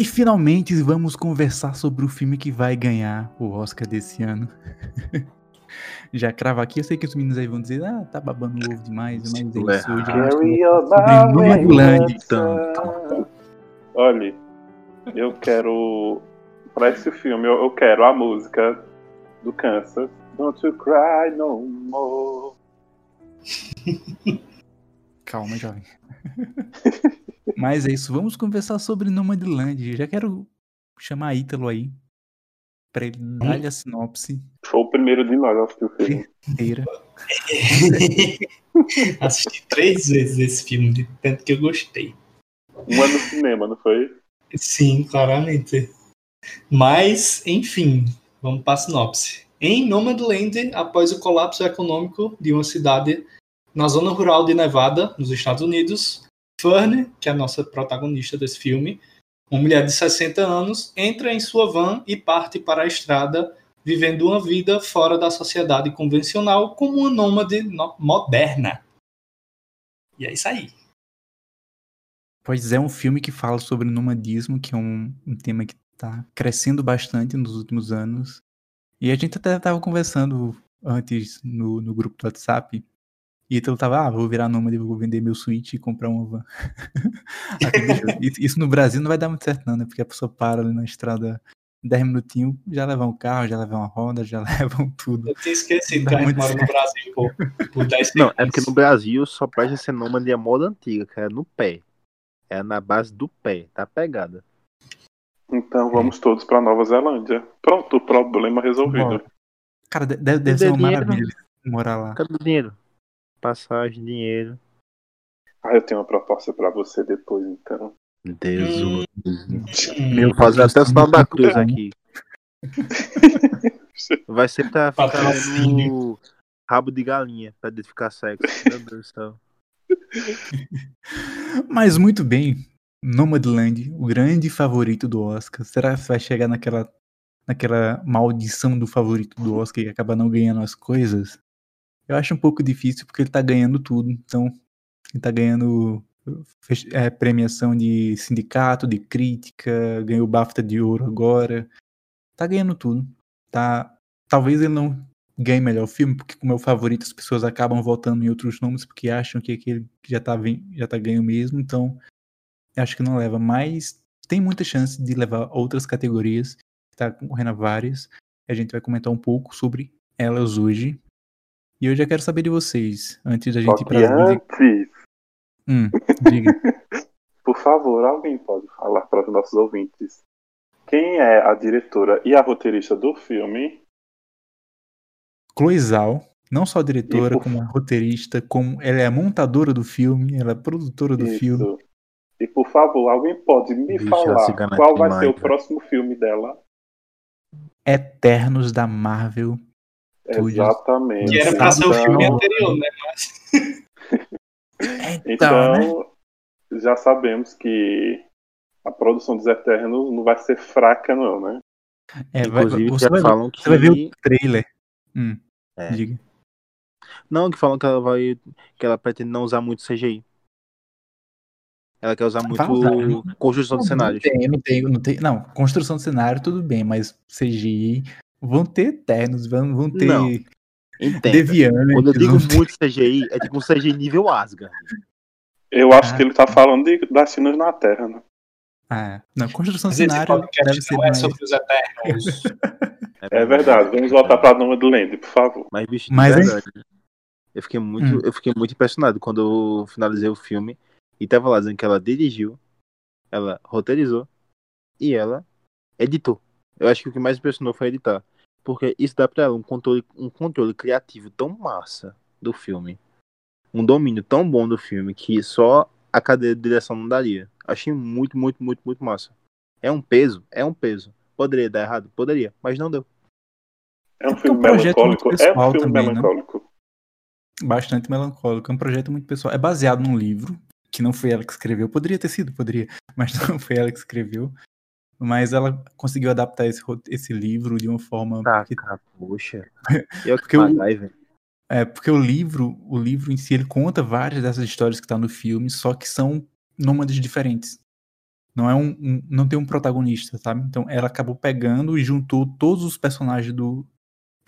E finalmente vamos conversar sobre o filme que vai ganhar o Oscar desse ano. já crava aqui, eu sei que os meninos aí vão dizer, ah, tá babando o ovo demais, mas é isso hoje. My Nomadland. então. Olha, eu quero. Pra esse filme, eu, eu quero a música do Kansas. Don't you cry no more. Calma, jovem. Mas é isso, vamos conversar sobre Nomadland. Já quero chamar Ítalo aí pra ele dar a sinopse Foi o primeiro de nós a assistir o filme. inteira. Assisti três vezes esse filme, de tanto que eu gostei. Uma no cinema, não foi? Sim, claramente. Mas, enfim, vamos para a sinopse. Em Nomadland, após o colapso econômico de uma cidade na zona rural de Nevada, nos Estados Unidos, Fern, que é a nossa protagonista desse filme, uma mulher de 60 anos, entra em sua van e parte para a estrada, vivendo uma vida fora da sociedade convencional como uma nômade moderna. E é isso aí. Pois é, um filme que fala sobre nomadismo, que é um, um tema que tá crescendo bastante nos últimos anos. E a gente até tava conversando antes no, no grupo do WhatsApp. E então tava, ah, vou virar nômade, vou vender meu Switch e comprar uma van. Isso- no Brasil não vai dar muito certo não, né? Porque a pessoa para ali na estrada 10 minutinhos, já levam um carro, já levam uma roda, já levam tudo. Eu tinha esquecido que a gente muito mora no Brasil por, por 10 Não, é porque no Brasil só presta ser nômade a moda antiga, que é no pé. É na base do pé, tá pegada. Então vamos todos pra Nova Zelândia. Pronto, o problema resolvido. Bora. Cara, de- deve, deve ser uma dinheiro. maravilha morar lá. Cadê o dinheiro? Passagem, dinheiro. Ah, eu tenho uma proposta pra você depois, então. Deus. Hum. Meu Vou fazer até o sinal da cruz aqui. Vai ser pra ficar Patrocínio. no rabo de galinha, pra identificar sexo. Meu Deus do céu. Mas muito bem, Nomadland, o grande favorito do Oscar. Será que vai chegar naquela, naquela maldição do favorito do Oscar e acaba não ganhando as coisas? Eu acho um pouco difícil porque ele tá ganhando tudo. Então, ele tá ganhando é, premiação de sindicato, de crítica, ganhou BAFTA de ouro agora. Tá ganhando tudo. Tá, talvez ele não ganhe melhor filme, porque como é o favorito, as pessoas acabam votando em outros nomes porque acham que aquele que já tá, já tá ganho mesmo, então acho que não leva, mas tem muita chance de levar outras categorias, tá concorrendo a várias. A gente vai comentar um pouco sobre elas hoje. E eu já quero saber de vocês, antes da Só gente ir para antes, Hum, diga. por favor, alguém pode falar para os nossos ouvintes quem é a diretora e a roteirista do filme? Chloe Zhao, não só diretora, por- como roteirista, como ela é a montadora do filme, ela é a produtora do filme. Isso. E por favor, alguém pode me Bicha, falar qual vai ser o próximo filme dela? Eternos da Marvel. Studios. Exatamente. Que era pra ser o Então- filme anterior, né? Então, né? Então, já sabemos que a produção dos Eternos não vai ser fraca, não, né? É, vai- Inclusive, você, já vai, ver- falam que. você vai ver o trailer. Hum, É. diga. Não, que falam que ela vai. que ela pretende não usar muito CGI. Ela quer usar muito usar, não- construção de cenários. Não tem, não tem, não tem. Não, construção de cenário, tudo bem, mas CGI vão ter Eternos, vão, vão ter Não, Entenda. Quando eu digo muito CGI, é tipo um CGI nível Asgard. Eu acho Ah. que ele tá falando de, das cenas na Terra, né? Ah, não, construção cenário deve ser não é mais. sobre os Eternos. É verdade. Vamos voltar pra Noma do Land, por favor. Mas, bicho, Mas, hein? verdade. Eu fiquei muito, Hum. eu fiquei muito impressionado quando eu finalizei o filme e tava lá dizendo que ela dirigiu, ela roteirizou e ela editou. Eu acho que o que mais impressionou foi editar. Porque isso dá pra ela um controle, um controle criativo tão massa do filme. Um domínio tão bom do filme que só a cadeira de direção não daria. Achei muito, muito, muito, muito massa. É um peso? É um peso. Poderia dar errado? Poderia, mas não deu. É um é um filme projeto melancólico. É um filme também, né? melancólico. Bastante melancólico. É um projeto muito pessoal. É baseado num livro, que não foi ela que escreveu. Poderia ter sido, poderia, mas não foi ela que escreveu. Mas ela conseguiu adaptar esse, esse livro de uma forma. Tá, que- cara, poxa. Eu Porque o-. É, porque o livro, o livro em si, ele conta várias dessas histórias que tá no filme, só que são nômades diferentes. Não é um, um, não tem um protagonista, sabe? Então ela acabou pegando e juntou todos os personagens do,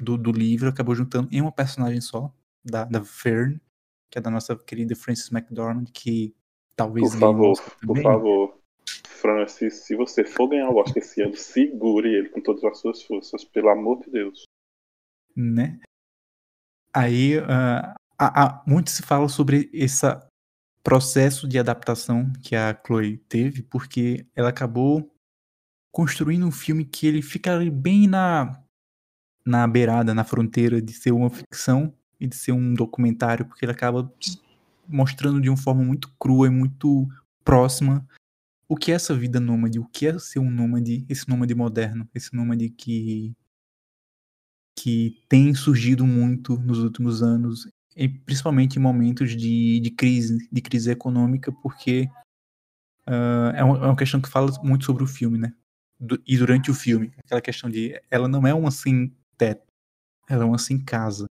do, do livro, acabou juntando em uma personagem só, da, da Fern, que é da nossa querida Frances McDormand, que talvez Por favor, por favor. Francis, se você for ganhar o Oscar esse ano, segure ele com todas as suas forças, pelo amor de Deus. né? Aí, ah, há- muito se fala sobre esse processo de adaptação que a Chloe teve, porque ela acabou construindo um filme que ele fica bem na, na beirada, na fronteira de ser uma ficção e de ser um documentário, porque ele acaba mostrando de uma forma muito crua e muito próxima o que é essa vida nômade, o que é ser um nômade, esse nômade moderno, esse nômade que que tem surgido muito nos últimos anos, e principalmente em momentos de, de crise, de crise econômica, porque ah, é, uma, é uma questão que fala muito sobre o filme, né? Du- e durante o filme, aquela questão de ela não é uma sem teto, ela é uma sem casa.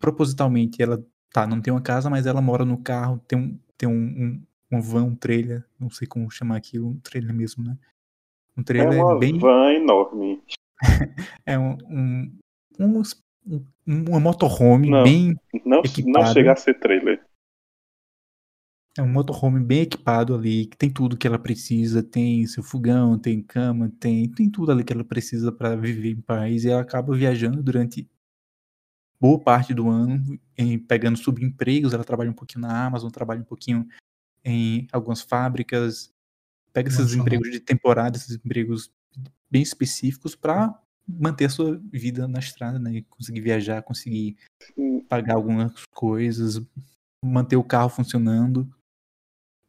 Propositalmente, ela tá, não tem uma casa, mas ela mora no carro, tem um, tem um, um, um van, um trailer, não sei como chamar aquilo, um trailer mesmo, né? Um É trailer uma bem van enorme. é um, um, um, um- uma motorhome Não. bem Não, não Equipado. chega a ser trailer. é um motorhome bem equipado ali que tem tudo que ela precisa tem seu fogão tem cama tem tem tudo ali que ela precisa para viver em paz e ela acaba viajando durante boa parte do ano em pegando subempregos ela trabalha um pouquinho na Amazon trabalha um pouquinho em algumas fábricas pega esses Nossa, empregos de temporada esses empregos bem específicos para manter a sua vida na estrada né conseguir viajar conseguir pagar algumas coisas, manter o carro funcionando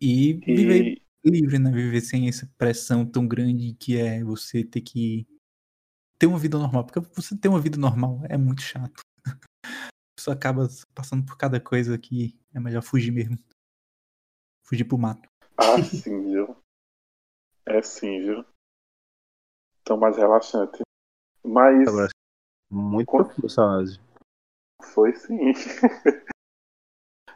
e, viver E livre, né? Viver sem essa pressão tão grande que é você ter que ter uma vida normal. Porque você ter uma vida normal é muito chato. Pessoa acaba passando por cada coisa que é melhor fugir mesmo. Fugir pro mato. ah, sim, viu? É sim, viu? Tão mais relaxante. Mas Agora, muito Com- profundo essa análise. foi sim.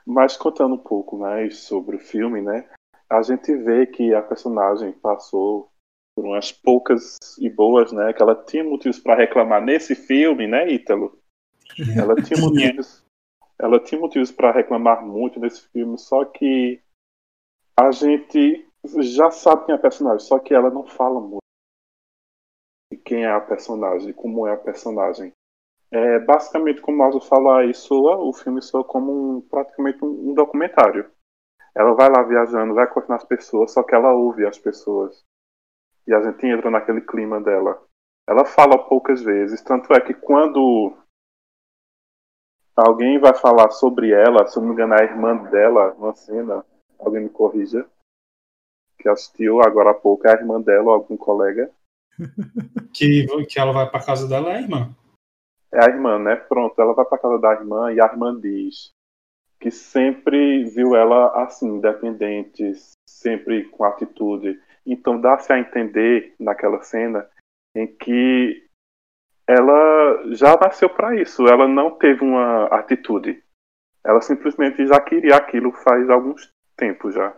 Mas contando um pouco mais sobre o filme, né? A gente vê que a personagem passou por umas poucas e boas, né? Que ela tinha motivos para reclamar nesse filme, né, Ítalo? Ela tinha motivos, ela tinha motivos para reclamar muito nesse filme, só que a gente já sabe quem é a personagem, só que ela não fala muito de quem é a personagem, como é a personagem. É, basicamente, como o Aldo fala aí, soa, o filme soa como um, praticamente um, um documentário. Ela vai lá viajando, vai conhecendo as pessoas, só que ela ouve as pessoas. E a gente entra naquele clima dela. Ela fala poucas vezes, tanto é que quando alguém vai falar sobre ela, se não me engano, é a irmã dela, uma cena, alguém me corrija, que assistiu agora há pouco, é a irmã dela ou algum colega. Que, que ela vai pra casa dela, é, irmã? É a irmã, né? Pronto, ela vai pra casa da irmã e a irmã diz que sempre viu ela assim, independente, sempre com atitude. Então dá-se a entender naquela cena em que ela já nasceu para isso, ela não teve uma atitude. Ela simplesmente já queria aquilo faz alguns tempos já.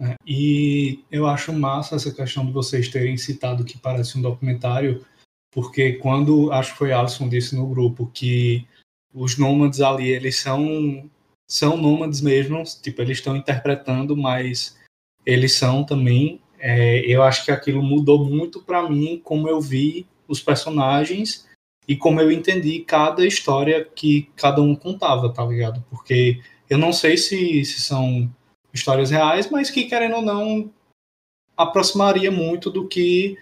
É, E eu acho massa essa questão de vocês terem citado que parece um documentário, porque quando acho que foi Alisson disse no grupo que os nômades ali eles são são nômades mesmo, tipo eles estão interpretando, mas eles são também. é, eu acho que aquilo mudou muito para mim como eu vi os personagens e como eu entendi cada história que cada um contava, tá ligado? Porque eu não sei se, se são histórias reais, mas que, querendo ou não, aproximaria muito do que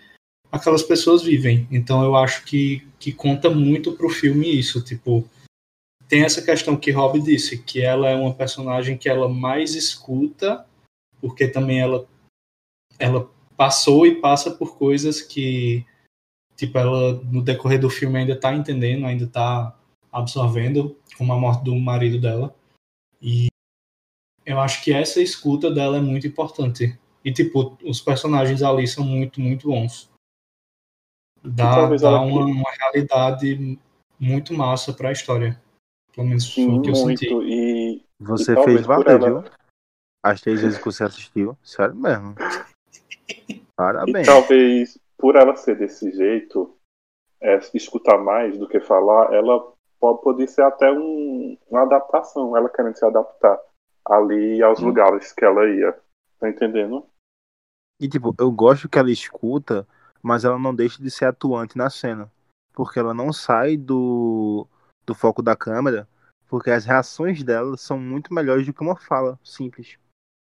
aquelas pessoas vivem. Então eu acho que, que conta muito pro filme isso, tipo, tem essa questão que Rob disse, que ela é uma personagem que ela mais escuta, porque também ela ela passou e passa por coisas que tipo ela no decorrer do filme ainda tá entendendo, ainda tá absorvendo, como a morte do marido dela. E eu acho que essa escuta dela é muito importante. E, tipo, os personagens ali são muito, muito bons. Dá, talvez dá uma, que- uma realidade muito massa pra história. Pelo menos foi Sim, o que eu senti. muito. E Você E fez valer, viu? As três vezes que você assistiu. Sério mesmo. Parabéns. E talvez, por ela ser desse jeito, é, escutar mais do que falar, ela pode, ser até um, uma adaptação, ela querendo se adaptar ali aos Hum. lugares que ela ia. Tá entendendo? E tipo, eu gosto que ela escuta, mas ela não deixa de ser atuante na cena. Porque ela não sai do, do foco da câmera, porque as reações dela são muito melhores do que uma fala simples.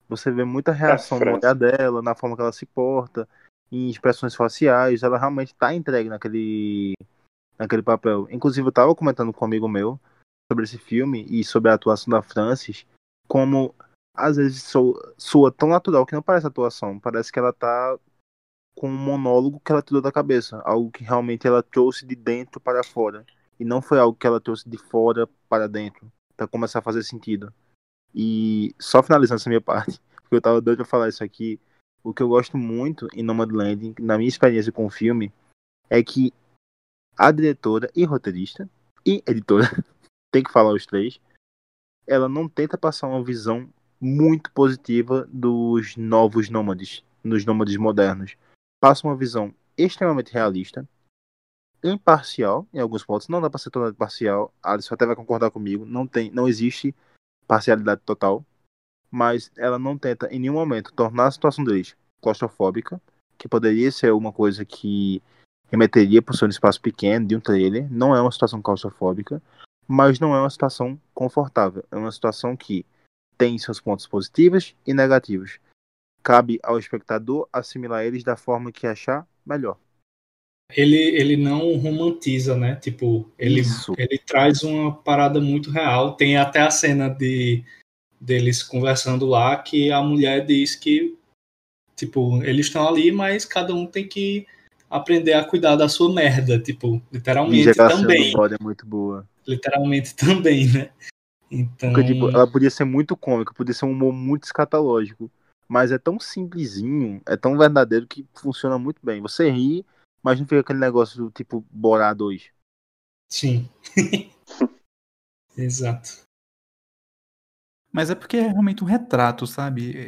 Você vê muita reação no diferença. olhar dela, na forma que ela se porta, em expressões faciais, ela realmente tá entregue naquele, naquele papel. Inclusive, eu tava comentando com um amigo meu sobre esse filme e sobre a atuação da Frances, como às vezes soa, soa tão natural que não parece atuação, parece que ela tá com um monólogo que ela tirou da cabeça, algo que realmente ela trouxe de dentro para fora, e não foi algo que ela trouxe de fora para dentro, para começar a fazer sentido. E só finalizando essa minha parte, porque eu tava doido pra falar isso aqui, o que eu gosto muito em Nomadland, na minha experiência com o filme, é que a diretora e roteirista e editora, tem que falar os três, ela não tenta passar uma visão muito positiva dos novos nômades, dos nômades modernos. Passa uma visão extremamente realista, imparcial em alguns pontos. Não dá para ser totalmente parcial. A Alice até vai concordar comigo. Não tem, não existe parcialidade total, mas ela não tenta em nenhum momento tornar a situação deles claustrofóbica, que poderia ser uma coisa que remeteria para ser um espaço pequeno de um trailer. Não é uma situação claustrofóbica, mas não é uma situação confortável. É uma situação que tem seus pontos positivos e negativos. Cabe ao espectador assimilar eles da forma que achar melhor. Ele, ele não romantiza, né? Tipo, ele, Isso. ele traz uma parada muito real. Tem até a cena de deles conversando lá que a mulher diz que, tipo, eles estão ali, mas cada um tem que aprender a cuidar da sua merda, tipo, literalmente também. do é muito boa. Literalmente também, né? Então, Porque, tipo, ela podia ser muito cômica, podia ser um humor muito escatológico. Mas é tão simplesinho, é tão verdadeiro que funciona muito bem. Você ri, mas não fica aquele negócio do tipo Borá 2. sim. Exato. Mas é porque é realmente um retrato, sabe?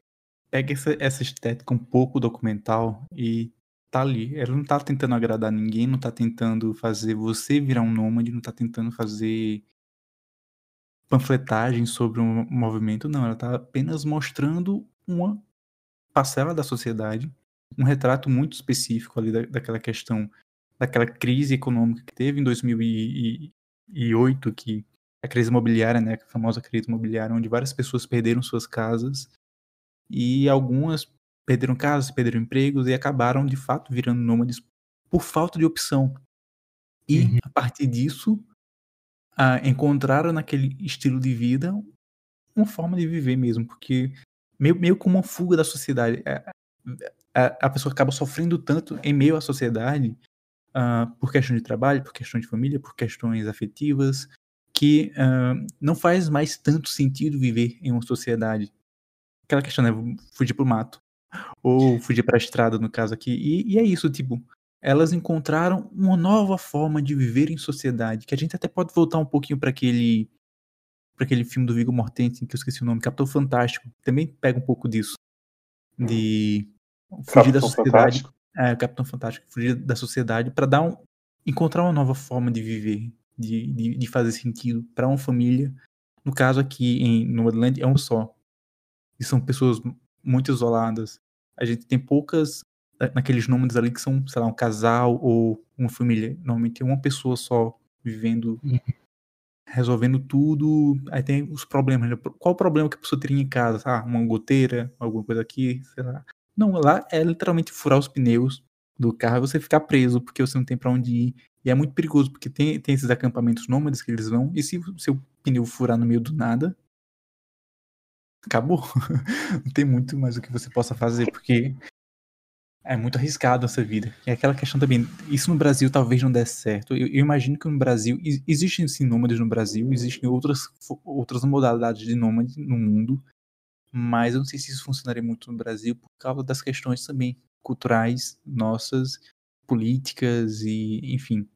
Pega essa, essa estética um pouco documental e tá ali. Ela não tá tentando agradar ninguém, não tá tentando fazer você virar um nômade, não tá tentando fazer panfletagem sobre um movimento, não. Ela tá apenas mostrando uma parcela da sociedade, um retrato muito específico ali da, daquela questão, daquela crise econômica que teve em 2008, que a crise imobiliária, né, a famosa crise imobiliária, onde várias pessoas perderam suas casas e algumas perderam casas, perderam empregos e acabaram de fato virando nômades por falta de opção. E Uhum. a partir disso, ah, encontraram naquele estilo de vida uma forma de viver mesmo, porque meio, meio como uma fuga da sociedade. A, a, a pessoa acaba sofrendo tanto em meio à sociedade ah, por questão de trabalho, por questão de família, por questões afetivas, que ah, não faz mais tanto sentido viver em uma sociedade. Aquela questão, né? Fugir pro mato. Ou fugir pra estrada, no caso aqui. E, e é isso, tipo, elas encontraram uma nova forma de viver em sociedade, que a gente até pode voltar um pouquinho para aquele para aquele filme do Viggo Mortensen, que eu esqueci o nome, Capitão Fantástico, também pega um pouco disso. De fugir da Capitão sociedade. Fantástico. É, Capitão Fantástico, fugir da sociedade para dar um, encontrar uma nova forma de viver, de, de, de fazer sentido para uma família. No caso aqui em Nomadland é um só. E são pessoas muito isoladas. A gente tem poucas na- naqueles nômades ali que são, sei lá, um casal ou uma família. Normalmente é uma pessoa só vivendo, Uhum. resolvendo tudo. Aí tem os problemas. né? Qual o problema que a pessoa teria em casa? Ah, uma goteira, alguma coisa aqui, sei lá. Não, lá é literalmente furar os pneus do carro e você ficar preso porque você não tem pra onde ir. E é muito perigoso porque tem, tem esses acampamentos nômades que eles vão. E se o seu pneu furar no meio do nada, acabou. não tem muito mais o que você possa fazer, porque é muito arriscado essa vida. E aquela questão também, isso no Brasil talvez não dê certo. Eu, eu imagino que no Brasil, existem sim nômades no Brasil, existem outras, outras modalidades de nômade no mundo, mas eu não sei se isso funcionaria muito no Brasil por causa das questões também culturais nossas, políticas e, enfim.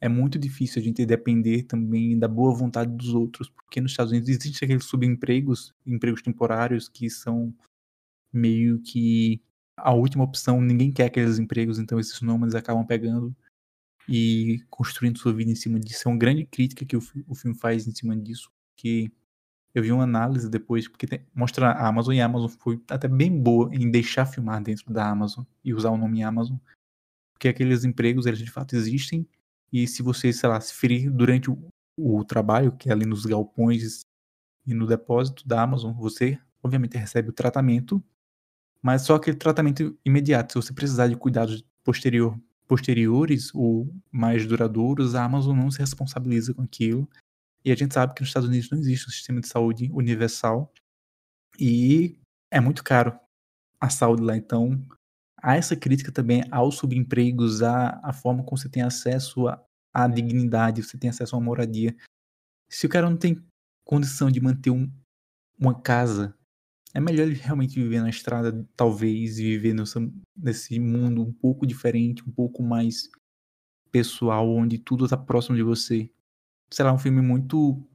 É muito difícil a gente depender também da boa vontade dos outros, porque nos Estados Unidos existem aqueles subempregos, empregos temporários que são meio que a última opção, ninguém quer aqueles empregos, então esses nômades acabam pegando e construindo sua vida em cima disso. É uma grande crítica que o, o filme faz em cima disso, que eu vi uma análise depois, porque tem, mostra a Amazon e a Amazon foi até bem boa em deixar filmar dentro da Amazon e usar o nome Amazon, porque aqueles empregos, eles de fato existem, e se você, sei lá, se ferir durante o, o trabalho, que é ali nos galpões e no depósito da Amazon, você obviamente recebe o tratamento, mas só aquele tratamento imediato. Se você precisar de cuidados posterior, posteriores ou mais duradouros, a Amazon não se responsabiliza com aquilo. E a gente sabe que nos Estados Unidos não existe um sistema de saúde universal e é muito caro a saúde lá. Então, há essa crítica também aos subempregos, à, à forma como você tem acesso à, à dignidade, você tem acesso a uma moradia. Se o cara não tem condição de manter um, uma casa é melhor ele realmente viver na estrada, talvez, viver nessa, nesse mundo um pouco diferente, um pouco mais pessoal, onde tudo tá próximo de você. Sei lá, um filme muito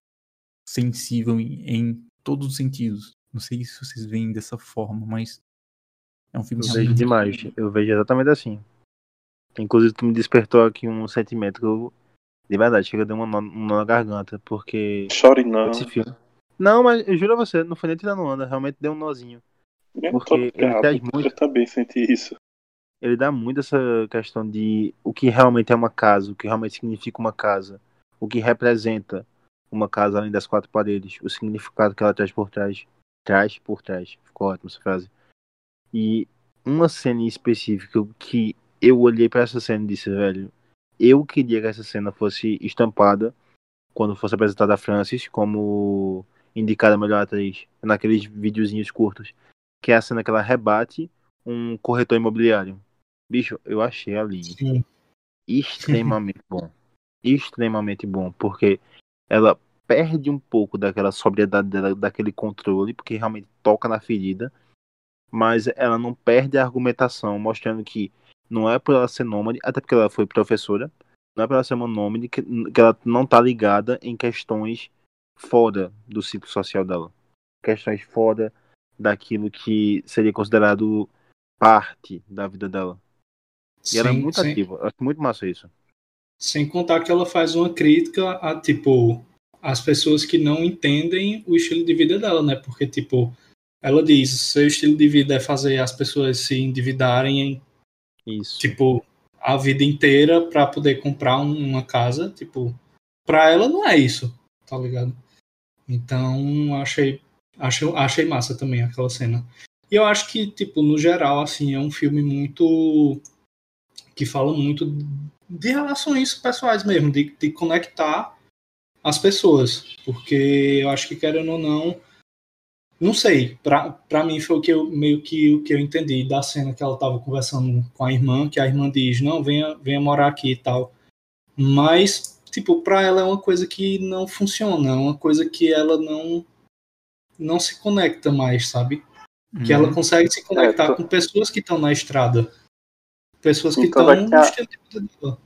sensível em, em todos os sentidos. Não sei se vocês veem dessa forma, mas é um filme Eu vejo demais, eu vejo exatamente assim. Inclusive, tu me despertou aqui um sentimento que eu, de verdade, chega a dar uma nó, um nó na garganta, porque Chore não. esse filme. Não, mas eu juro a você, não foi nem tirando onda, realmente deu um nozinho. Eu Porque tô ele traz muito- Eu também senti isso. Ele dá muito essa questão de o que realmente é uma casa, o que realmente significa uma casa, o que representa uma casa além das quatro paredes, o significado que ela traz por trás. Traz por trás. Ficou ótima essa frase. E uma cena em específico que eu olhei pra essa cena e disse, velho, eu queria que essa cena fosse estampada quando fosse apresentada a Francis como indicada melhor atriz, naqueles videozinhos curtos, que é a cena que ela rebate um corretor imobiliário. Bicho, eu achei ali Sim. extremamente bom. Extremamente bom, porque ela perde um pouco daquela sobriedade dela, daquele controle, porque realmente toca na ferida, mas ela não perde a argumentação, mostrando que não é por ela ser nômade, até porque ela foi professora, não é por ela ser uma nômade que, que ela não tá ligada em questões fora do ciclo social dela. Questões fora daquilo que seria considerado parte da vida dela. E ela é Sim, muito sim. ativa. Acho muito massa isso. Sem contar que ela faz uma crítica a, tipo, as pessoas que não entendem o estilo de vida dela, né? Porque, tipo, ela diz, seu estilo de vida é fazer as pessoas se endividarem, em, tipo, a vida inteira para poder comprar um- uma casa, tipo, pra ela não é isso, tá ligado? Então, achei, achei, achei massa também aquela cena. E eu acho que, tipo, no geral, assim, é um filme muito. que fala muito de relações pessoais mesmo, de, de conectar as pessoas. Porque eu acho que, querendo ou não. Não sei, pra, pra mim foi o que eu, meio que o que eu entendi da cena que ela tava conversando com a irmã, que a irmã diz, não, venha, venha morar aqui e tal. Mas, tipo, pra ela é uma coisa que não funciona, é uma coisa que ela não não se conecta mais, sabe? Que ela consegue se conectar É, tô- com pessoas que estão na estrada. Pessoas que Então estão no ter a- estilo de vida dela.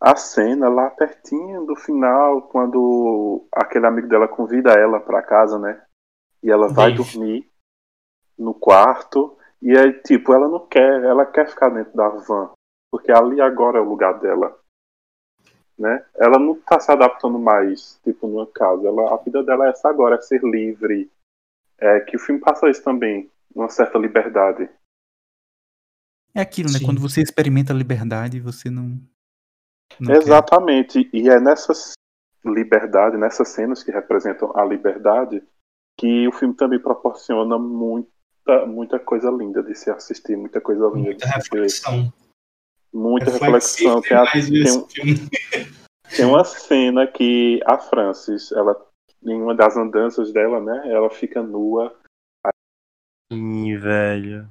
A cena lá pertinho do final, quando aquele amigo dela convida ela pra casa, né? E ela vai Dave. dormir no quarto. E aí, tipo, ela não quer, ela quer ficar dentro da van. Porque ali agora é o lugar dela. Né? Ela não tá se adaptando mais, tipo, numa casa. Ela, a vida dela é essa agora, é ser livre. É que o filme passa isso também, uma certa liberdade. É aquilo, né? Sim. Quando você experimenta a liberdade, você não. não quer. Exatamente. E é nessas liberdade, nessas cenas que representam a liberdade, que o filme também proporciona muita, muita coisa linda de se assistir, muita coisa linda Muita de se ver. reflexão. Muita reflexão. Tem, a- tem tem uma cena que a Francis, ela, em uma das andanças dela, né, ela fica nua. Sim, velho.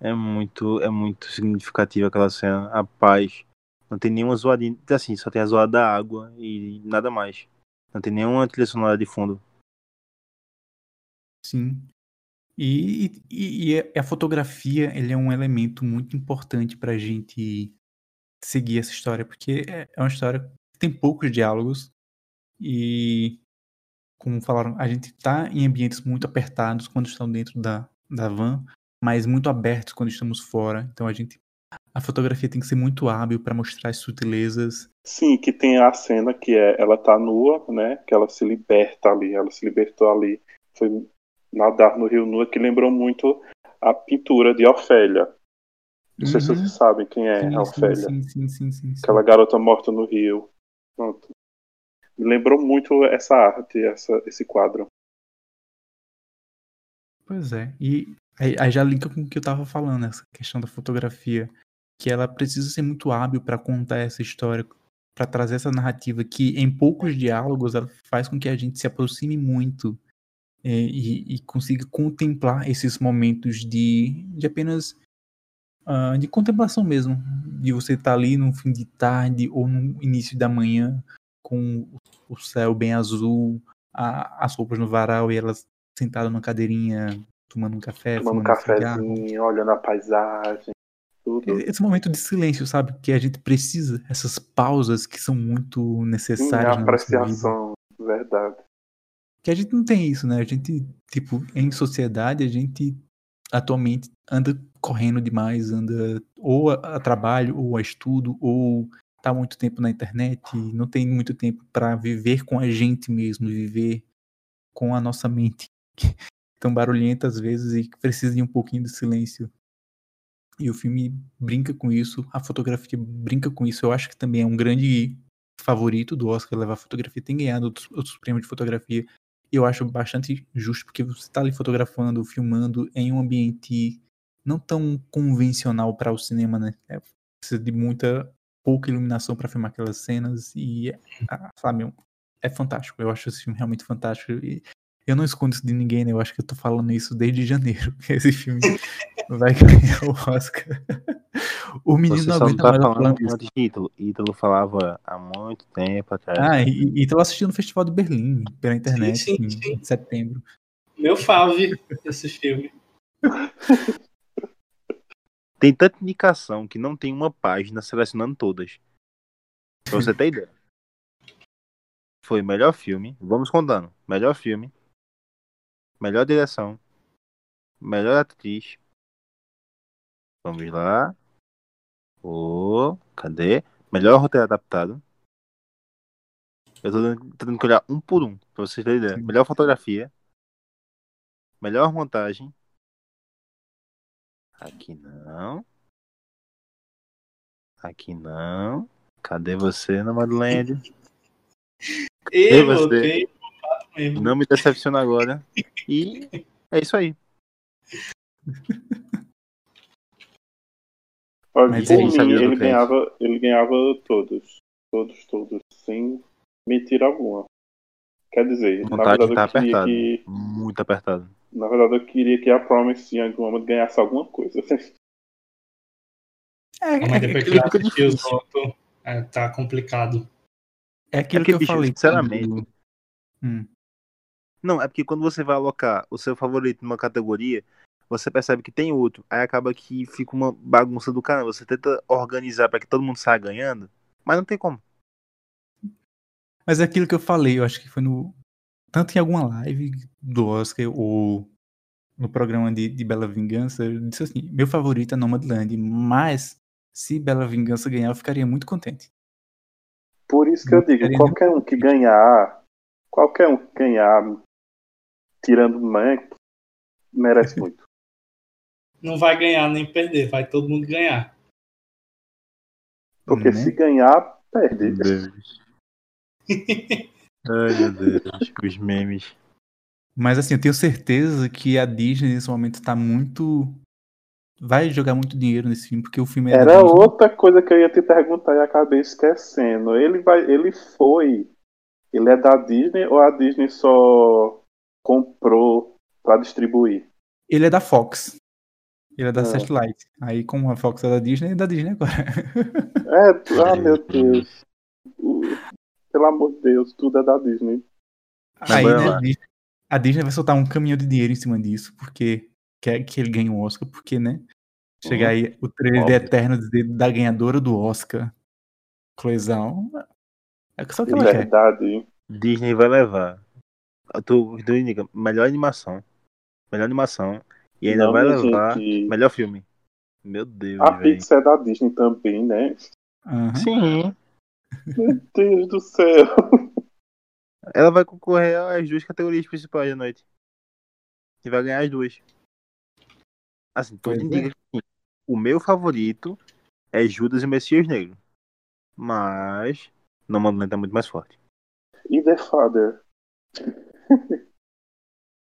É muito, é muito significativa aquela cena. A paz. Não tem nenhuma zoadinha. Assim, só tem a zoada da água e nada mais. Não tem nenhuma trilha sonora de fundo. Sim. E, e, e a fotografia, ele é um elemento muito importante pra gente seguir essa história, porque é é uma história que tem poucos diálogos e, como falaram, a gente tá em ambientes muito apertados quando estão dentro da, da van, mas muito abertos quando estamos fora. Então a gente a fotografia tem que ser muito hábil para mostrar as sutilezas. Sim, que tem a cena que é ela tá nua, né? Que ela se liberta ali, ela se libertou ali, foi nadar no rio nua, que lembrou muito a pintura de Ofélia. Não sei se Uhum. vocês sabem quem é Sim, a Ofélia. sim, sim, sim, sim, sim. Aquela garota morta no rio. Pronto. Me lembrou muito essa arte, essa, esse quadro. Pois é. E aí, aí já linka com o que eu tava falando, essa questão da fotografia. Que ela precisa ser muito hábil para contar essa história, para trazer essa narrativa que, em poucos diálogos, ela faz com que a gente se aproxime muito é, e, e consiga contemplar esses momentos de, de apenas. ah, de contemplação mesmo. De você estar ali no fim de tarde ou no início da manhã, com o céu bem azul, a- as roupas no varal e elas sentadas numa cadeirinha, tomando um café, Tomando um um cafezinho, olhando a paisagem, tudo. Esse momento de silêncio, sabe? Que a gente precisa, essas pausas que são muito Sim, a necessárias nossa vida. apreciação, verdade. Que a gente não tem isso, né? A gente, tipo, em sociedade, a gente atualmente anda correndo demais, anda ou a, a trabalho, ou a estudo, ou tá muito tempo na internet, não tem muito tempo para viver com a gente mesmo, viver com a nossa mente tão barulhenta às vezes e que precisa de um pouquinho de silêncio. E o filme brinca com isso, a fotografia brinca com isso. Eu acho que também é um grande favorito do Oscar levar fotografia, tem ganhado outros, prêmios de fotografia. E eu acho bastante justo, porque você está ali fotografando, filmando em um ambiente não tão convencional para o cinema, né? É, precisa de muita pouca iluminação para filmar aquelas cenas e, ah, sabe, é fantástico. Eu acho esse filme realmente fantástico. E eu não escondo isso de ninguém, né? Eu acho que eu tô falando isso desde janeiro. Esse filme vai ganhar o Oscar. O menino Você não aguenta tá mais falando de Ítalo. Ítalo falava há muito tempo atrás. Ah, e, e tô assistindo o Festival de Berlim pela internet sim, em, sim. em setembro. Meu fave esse filme. Tem tanta indicação que não tem uma página selecionando todas. Pra você ter ideia. Foi melhor filme. Vamos contando. Melhor filme. Melhor direção. Melhor atriz. Vamos lá. Ô, cadê? Melhor roteiro adaptado. Eu tô tendo que olhar um por um, pra vocês terem ideia. Melhor fotografia. Melhor montagem. Aqui não. Aqui não. Cadê você, Nomadland? Eu você? Não me decepciona agora. E é isso aí. Mas por aí, mim, ele crente. ganhava, ele ganhava todos. Todos, todos. Sem mentira alguma. Quer dizer, na verdade tá eu queria apertada. que. Muito apertado. Na verdade eu queria que a Promise Young Woman ganhasse alguma coisa. É, Mas é, depois que aquilo, eu fica assisti os difícil. outros, é, tá complicado. é aquilo É que porque, eu bicho, falei. sinceramente, Hum. Não, é porque quando você vai alocar o seu favorito numa categoria, você percebe que tem outro. Aí acaba que fica uma bagunça do caramba. Você tenta organizar pra que todo mundo saia ganhando, mas não tem como. Mas é aquilo que eu falei, eu acho que foi no. Tanto em alguma live do Oscar ou no programa de, de Bela Vingança, eu disse assim: meu favorito é Nomadland, mas se Bela Vingança ganhar, eu ficaria muito contente. Por isso que eu digo, Querendo- qualquer um que ganhar, qualquer um que ganhar, tirando Mank, merece muito. Não vai ganhar nem perder, vai todo mundo ganhar. Porque Né? se ganhar, perde. Deus. Ai, meu Deus. Os memes. Mas assim, eu tenho certeza que a Disney nesse momento tá muito. Vai jogar muito dinheiro nesse filme, porque o filme é Era Disney. outra coisa que eu ia te perguntar e acabei esquecendo. Ele vai, ele foi, ele é da Disney ou a Disney só comprou pra distribuir? Ele é da Fox. Ele é da. Satellite. Aí, como a Fox é da Disney, é da Disney agora. É, ah meu Deus. Pelo amor de Deus, tudo é da Disney. Aí, né, a Disney, a Disney vai soltar um caminhão de dinheiro em cima disso, porque quer que ele ganhe o Oscar, porque, né? Chegar aí o trailer de Óbvio. Eterno dizer da ganhadora do Oscar, Chloezão, é só que ela quer. Verdade. Disney vai levar. Tu, tu indica, melhor animação. Melhor animação. E ainda Não, vai levar gente. melhor filme. Meu Deus, A. Pixar é da Disney também, né? Aham. Sim. Meu Deus do céu. Ela vai concorrer às duas categorias principais da noite. E vai ganhar as duas. Assim, tudo Pois é. indica que o meu favorito é Judas e Messias Negro. Mas Nomadland é muito mais forte. E The Father?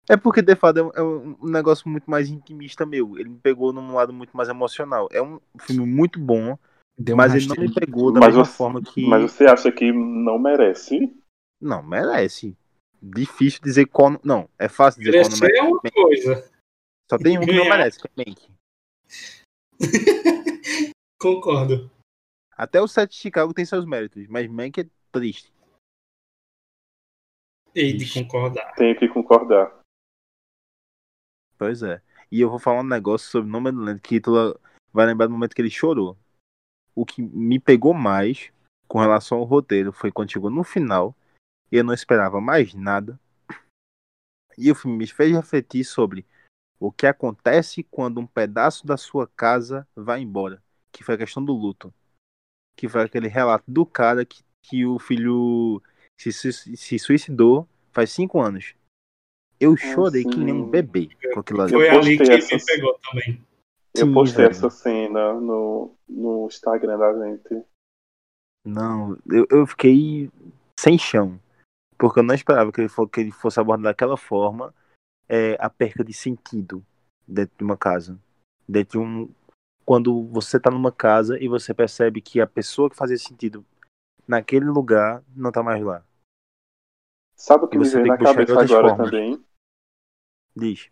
É porque The Father é um, é um negócio muito mais intimista meu. Ele me pegou num lado muito mais emocional. É um filme muito bom, Deu mas ele não me pegou da Mas mesma você- forma que. Mas você acha que não merece? Não, merece. Difícil dizer qual. Não, é fácil dizer qual não merece. é uma coisa. Só tem um que não merece, que é Mank. Concordo. Até o set de Chicago tem seus méritos, mas Mank é triste. Hei de concordar. Tenho que concordar. Pois é. E eu vou falar um negócio sobre Nomadland que tu vai lembrar do momento que ele chorou. O que me pegou mais com relação ao roteiro foi quando chegou no final eu não esperava mais nada. E o filme me fez refletir sobre o que acontece quando um pedaço da sua casa vai embora. Que foi a questão do luto. Que foi aquele relato do cara que, que o filho se, sui- se suicidou faz cinco anos. Eu chorei que nem um sim. bebê com aquilo ali. Foi Eu ali que postei me pegou também. Eu Sim, postei velho. essa cena no, no Instagram da gente. Não, eu, eu fiquei sem chão. Porque eu não esperava que ele, fo- que ele fosse abordar daquela forma é, a perca de sentido dentro de uma casa. Dentro de um. Quando você tá numa casa e você percebe que a pessoa que fazia sentido naquele lugar não tá mais lá. Sabe o que E me você veio tem na cabeça agora formas. também? Diz.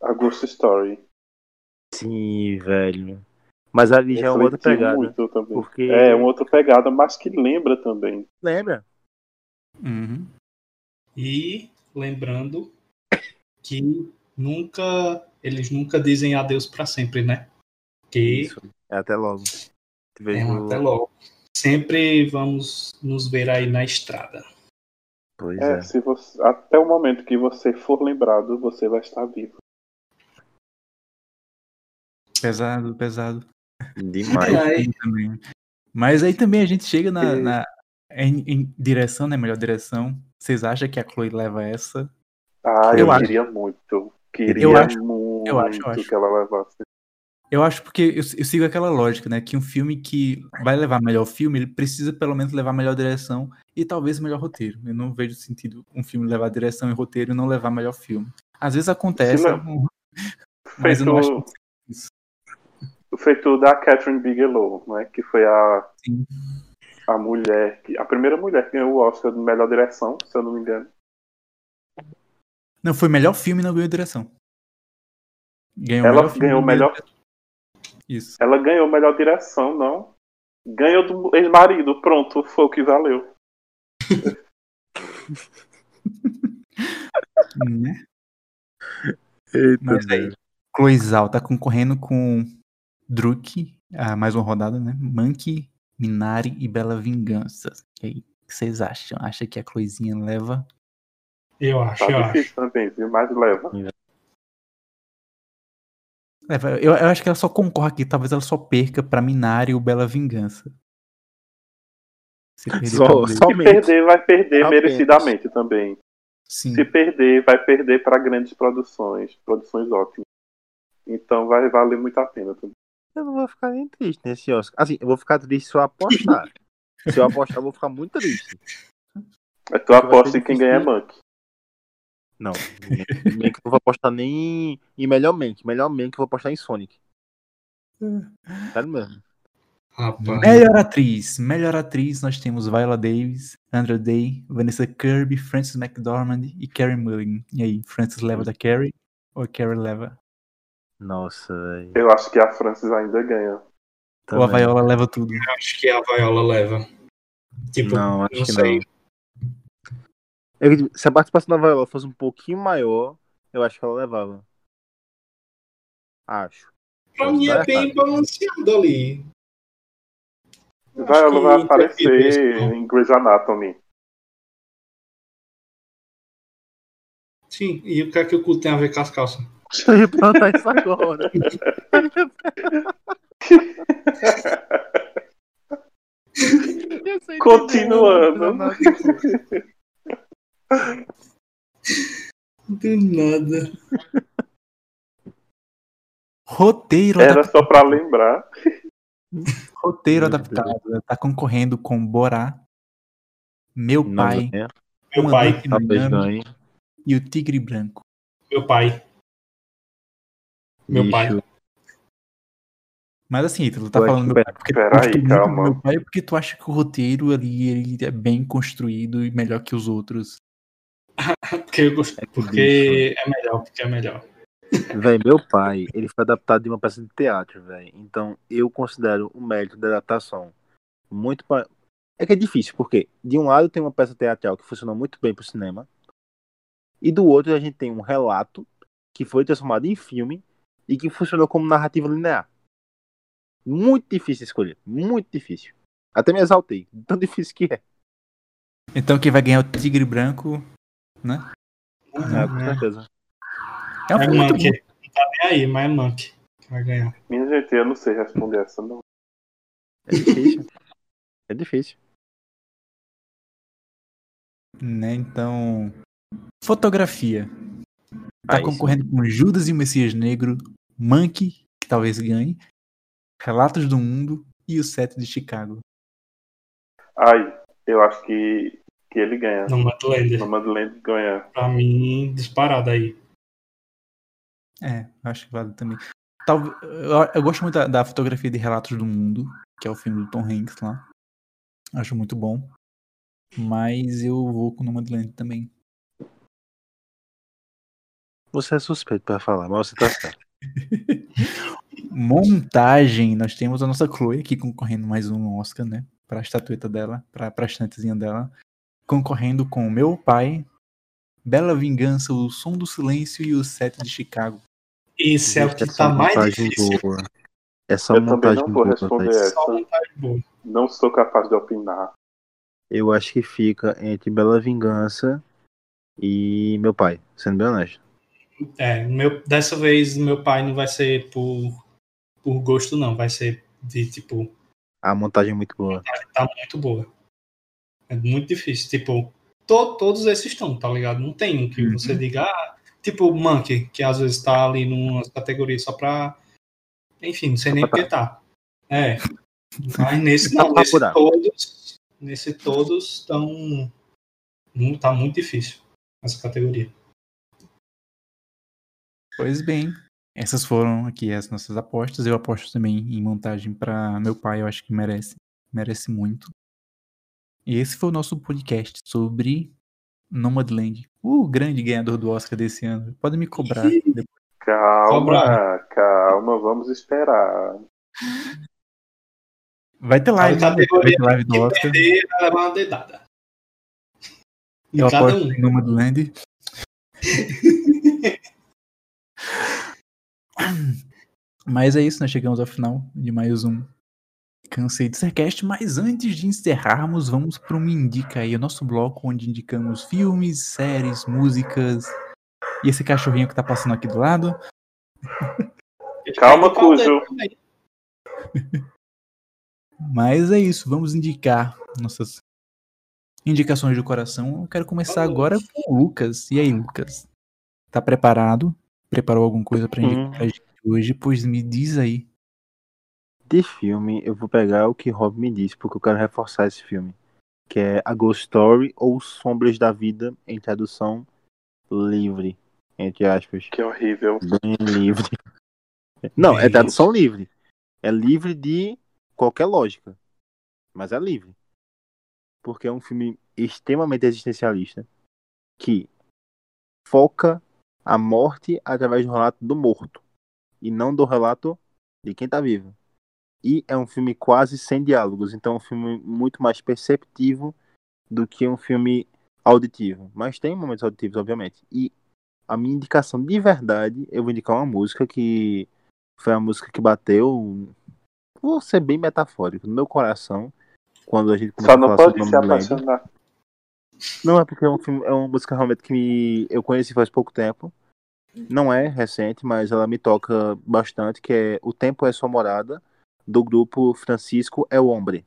A Ghost Story. Sim, velho. Mas ali já é uma outra pegada. Porque. É, uma outra pegada, mas que lembra também. Lembra? Uhum. E lembrando que nunca eles nunca dizem adeus pra sempre, né? Que Isso. É até logo. Te é um até logo. Sempre vamos nos ver aí na estrada. Pois É, é. se você, até o momento que você for lembrado, você vai estar vivo. Pesado, pesado. Demais. Ai, Também. Mas aí também a gente chega na, E- na- em, em direção, né? Melhor direção. Vocês acham que a Chloe leva essa? Ah, Eu eu, acho. queria muito. Queria Eu acho, muito eu acho, eu acho. que ela levasse. Eu acho porque eu, eu sigo aquela lógica, né? Que um filme que vai levar melhor filme, ele precisa pelo menos levar melhor direção e talvez melhor roteiro. Eu não vejo sentido um filme levar direção e roteiro e não levar melhor filme. Às vezes acontece, não- um- mas eu não acho Feito, que isso. feito da Catherine Bigelow, né? Que foi a, Sim. a mulher, que, a primeira mulher que ganhou o Oscar de melhor direção, se eu não me engano. Não, foi melhor filme e não ganhou direção. Ganhou Ela melhor ganhou ganhou melhor- direção. Isso. Ela ganhou melhor direção, não. Ganhou do ex-marido, pronto, foi o que valeu. Né? Eita, Mas aí, Chloe Zhao tá concorrendo com Druk, mais uma rodada, né? Monkey, Minari e Bela Vingança. E aí, o que vocês acham? Acha que a Chloezinha leva? eu acho, Tá eu acho. também, viu? Mas leva. Leva? Eu, eu acho que ela só concorre aqui, talvez ela só perca pra Minari ou Bela Vingança. Se perder Só- Se perder, vai perder Apenas. merecidamente também. Sim. Se perder, vai perder para grandes produções, produções ótimas. Então vai valer muito a pena também. Eu não vou ficar nem triste nesse Oscar. Assim, eu vou ficar triste se eu apostar. se eu apostar, eu vou ficar muito triste. É tu aposta em quem ganha é Monkey. Não, nem- que eu não vou apostar nem em melhor Mank. Melhor Mank eu vou apostar em Sonic. Sério mesmo. Rapaz, Melhor atriz. Melhor atriz, nós temos Viola Davis, Andra Day, Vanessa Kirby, Frances McDormand e Carey Mulligan. E aí, Frances leva da Carey ou a Carey leva? Nossa, velho. Eu acho que a Francis ainda ganha. Ou a Também. Viola leva tudo? eu acho que a Viola leva. Tipo, Não, acho não que sei. não. Se a participação da Viola fosse um pouquinho maior, eu acho que ela levava. Acho. Pra mim é bem errado. balanceado ali. Eu Vai, interfere aparecer em Grey's Anatomy. Sim, e o que é que o cu tem a ver com as calças? Eu ia perguntar isso agora. Continuando. Do nada. Roteiro, Era só pra lembrar. roteiro Meu adaptado. Tá concorrendo com Borá, Meu Não Pai, ganha. Meu pai. E o Tigre Branco. Meu pai. Meu pai. Mas assim, tu tá falando meu pai porque tu Peraí, calma. meu pai porque tu acha que o roteiro ali ele é bem construído e melhor que os outros. Porque, eu gosto, porque é melhor, porque é melhor. Véi, meu pai, ele foi adaptado de uma peça de teatro, velho. Então, eu considero o mérito da adaptação muito. pa- É que é difícil, porque de um lado tem uma peça teatral que funcionou muito bem pro cinema, e do outro a gente tem um relato que foi transformado em filme e que funcionou como narrativa linear. Muito difícil escolher, muito difícil. Até me exaltei, tão difícil que é. Então quem vai ganhar é o Tigre Branco, né? É, com certeza. É um É muito bom. Não tá nem aí, mas é Monkey. que Vai ganhar. Minha gente, eu não sei responder essa, não. É difícil. é difícil. Né? Então, fotografia. Tá Aí sim. concorrendo com Judas e o Messias Negro, Monkey, que talvez ganhe, Relatos do Mundo e o Sete de Chicago. Ai, eu acho que, que ele ganha. No Madlander. Nomadland ganha. Pra mim, disparado aí. É, acho que vale também. Talvez, eu, eu gosto muito da, da fotografia de Relatos do Mundo, que é o filme do Tom Hanks lá. Acho muito bom. Mas eu vou com Nomadland também. Você é suspeito pra falar, mas você tá certo. Montagem, nós temos a nossa Chloe aqui concorrendo mais um Oscar, né? Pra estatueta dela, pra, pra estantezinha dela. Concorrendo com Meu Pai, Bela Vingança, O Som do Silêncio e o Sete de Chicago. Esse é o que tá mais montagem difícil. boa. Essa Eu também montagem não vou boa, responder essa. Só vontade boa. Não sou capaz de opinar. Eu acho que fica entre Bela Vingança e meu pai, sendo bem honesto. É, meu, dessa vez meu pai não vai ser por, por gosto, não. Vai ser de tipo, A montagem é muito boa. tá muito boa. É muito difícil. Tipo, to- todos esses estão, tá ligado? Não tem um que Uhum. você diga, ah, tipo Monkey, que às vezes tá ali numa categoria só pra. Enfim, não sei nem porque tá. É. Mas nesse não, nesse todos. Nesse todos estão. Tá muito difícil essa categoria. Pois bem, essas foram aqui as nossas apostas. Eu aposto também em montagem pra meu pai, eu acho que merece. Merece muito. E esse foi o nosso podcast sobre Nomadland. O grande ganhador do Oscar desse ano. Pode me cobrar. depois. Calma, Cobrar. calma, vamos esperar. Vai ter live, né? Vai ter live do Oscar. perder vai levar uma dedada. Em Eu cada aposto um. em Nomadland. Mas é isso, nós chegamos ao final de mais um Cansei de Sercast. Mas antes de encerrarmos, vamos para um Indica aí, o nosso bloco onde indicamos filmes, séries, músicas. E esse cachorrinho que tá passando aqui do lado. Calma, Cujo. Mas é isso, vamos indicar nossas indicações do coração. Eu quero começar Vamos. agora com o Lucas. E aí, Lucas? Tá preparado? Preparou alguma coisa pra indicar Hum. pra gente hoje? Pois me diz aí. De filme, eu vou pegar o que Rob me disse, porque eu quero reforçar esse filme. Que é A Ghost Story ou Sombras da Vida, em tradução livre, entre aspas. Que horrível. Bem livre. Não, é tradução livre. É livre de qualquer lógica. Mas é livre. Porque é um filme extremamente existencialista que foca a morte através do relato do morto e não do relato de quem tá vivo. E é um filme quase sem diálogos, então é um filme muito mais perceptivo do que um filme auditivo. Mas tem momentos auditivos, obviamente. E a minha indicação de verdade, eu vou indicar uma música que foi a música que bateu, vou ser bem metafórico, no meu coração, quando a gente começou Só a não falar pode se apaixonar. Não, é porque é, um filme, é uma música realmente que me- eu conheci faz pouco tempo. Não é recente, mas ela me toca bastante, que é O Tempo é Sua Morada, do grupo Francisco é o Hombre.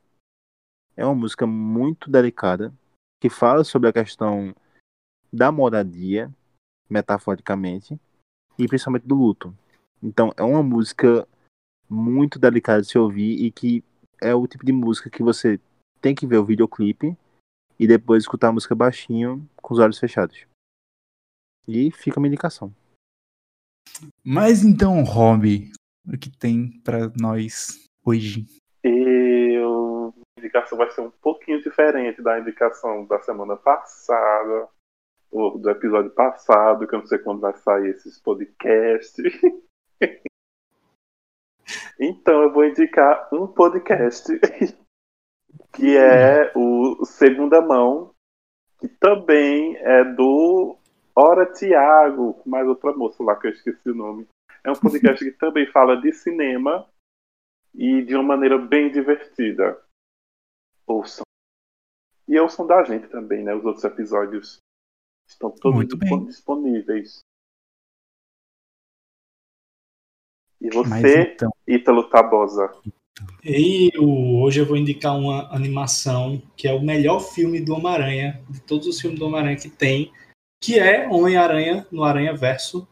É uma música muito delicada, que fala sobre a questão da moradia, metaforicamente, e principalmente do luto. Então, é uma música muito delicada de se ouvir e que é o tipo de música que você tem que ver o videoclipe e depois escutar a música baixinho com os olhos fechados. E fica uma indicação. Mas então, Rob, o que tem pra nós hoje? Eu... A indicação vai ser um pouquinho diferente da indicação da semana passada, ou do episódio passado, que eu não sei quando vai sair esses podcasts. então eu vou indicar um podcast que é o Segunda Mão, que também é do Ora Tiago, mais outra moça lá que eu esqueci o nome. É um podcast que também fala de cinema e de uma maneira bem divertida. Ouçam. E ouçam da gente também, né? Os outros episódios estão todos Muito bem. disponíveis. E você, então, Ítalo Tabosa? E eu- hoje eu vou indicar uma animação que é o melhor filme do Homem-Aranha, de todos os filmes do Homem-Aranha que tem, que é Homem-Aranha no Aranha Verso,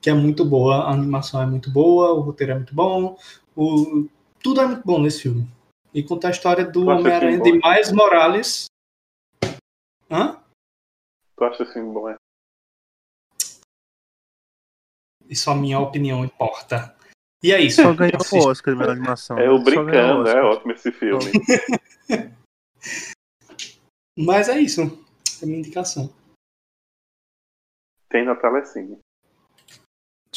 que é muito boa, a animação é muito boa, o roteiro é muito bom, o... tudo é muito bom nesse filme. E conta a história do acha Homem-Aranha filme de? Miles Morales. Hã? Tu acha assim bom? É? E só minha opinião importa. E é isso. Só ganhou o Oscar de melhor animação. É ganhou Brincando, é ótimo esse filme. Mas é isso. É a minha indicação. Tem na Telecine.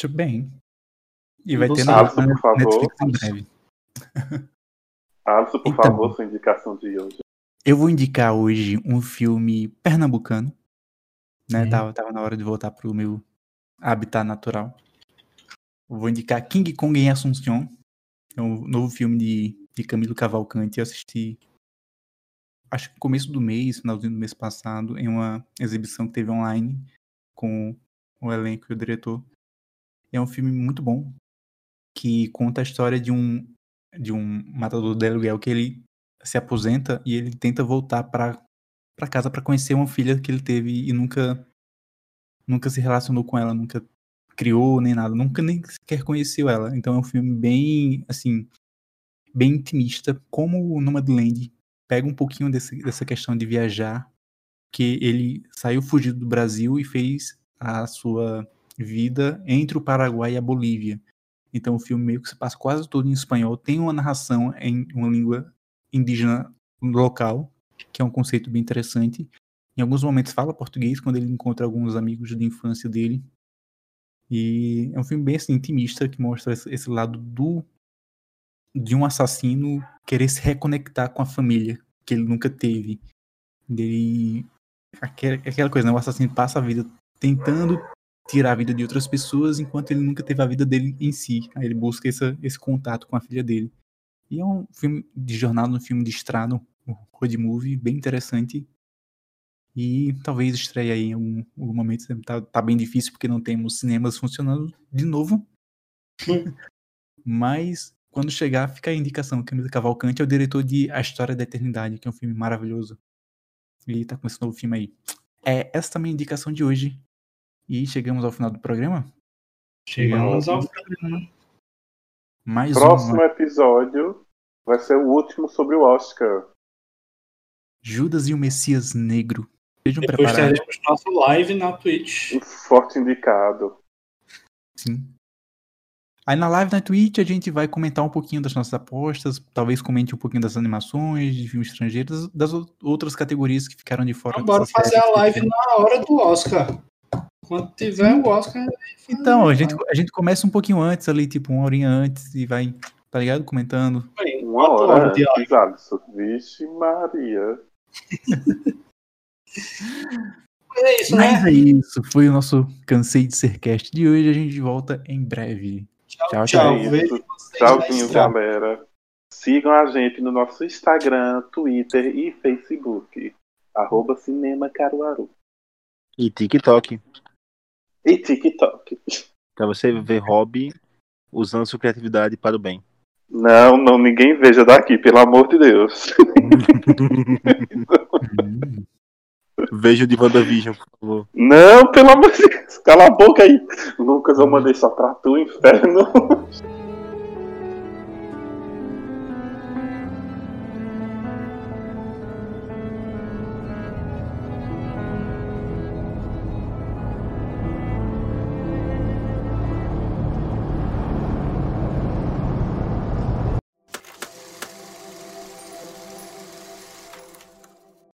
Muito bem. E vai ter na, por favor. Netflix em breve. Alisson, por Então. favor, sua indicação de hoje. Eu vou indicar hoje um filme pernambucano. Né? Hum. Tava, tava na hora de voltar pro meu habitat natural. Vou indicar King Kong em Assunção. É um novo filme de, de Camilo Cavalcante. Eu assisti, acho que no começo do mês, finalzinho do mês passado, em uma exibição que teve online com o elenco e o diretor. É um filme muito bom que conta a história de um de um matador de aluguel que ele se aposenta e ele tenta voltar para para casa para conhecer uma filha que ele teve e nunca nunca se relacionou com ela, nunca criou nem nada, nunca nem sequer conheceu ela. Então é um filme bem assim bem intimista, como o Nomadland pega um pouquinho desse, dessa questão de viajar, que ele saiu fugido do Brasil e fez a sua vida entre o Paraguai e a Bolívia. Então o filme meio que se passa quase todo em espanhol, tem uma narração em uma língua indígena local, que é um conceito bem interessante. Em alguns momentos fala português quando ele encontra alguns amigos de infância dele. E é um filme bem assim, intimista que mostra esse, lado do de um assassino querer se reconectar com a família que ele nunca teve. Aquela, aquela coisa, né? O assassino passa a vida tentando tirar a vida de outras pessoas enquanto ele nunca teve a vida dele em si. Aí ele busca essa, esse contato com a filha dele. E é um filme de jornada, um filme de estrada, um road movie bem interessante. E talvez estreie aí em algum, algum momento. Tá, tá bem difícil porque não temos cinemas funcionando de novo. Mas quando chegar, fica a indicação. Camila Cavalcante é o diretor de A História da Eternidade, que é um filme maravilhoso. E tá com esse novo filme aí. É essa também a indicação de hoje. E chegamos ao final do programa. Chegamos ao programa. Mais Próximo uma. episódio vai ser o último sobre o Oscar. Judas e o Messias Negro. Sejam Depois preparados. teremos nossa live na Twitch. Um forte indicado. Sim. Aí na live na Twitch a gente vai comentar um pouquinho das nossas apostas, talvez comente um pouquinho das animações, de filmes estrangeiros, das outras categorias que ficaram de fora. Então, bora fazer a live na hora do Oscar. Quando tiver o Oscar. Então, a gente, a gente começa um pouquinho antes ali, tipo uma horinha antes, e vai, tá ligado? Comentando. Uma hora antes, Alisson. Vixe Maria. Mas é isso, Mas né? é isso, foi o nosso Cansei de Ser Cast de hoje. A gente volta em breve. Tchau, Tchau, tchau. Tchauzinho, estrada. galera. Sigam a gente no nosso Instagram, Twitter e Facebook. Arroba Cinema Caruaru. E TikTok. E TikTok. Pra você ver hobby usando sua criatividade para o bem. Não, não, ninguém veja daqui, pelo amor de Deus. Veja o de WandaVision, por favor. Não, pelo amor de Deus. Cala a boca aí. Lucas, eu mandei só pra tu, inferno.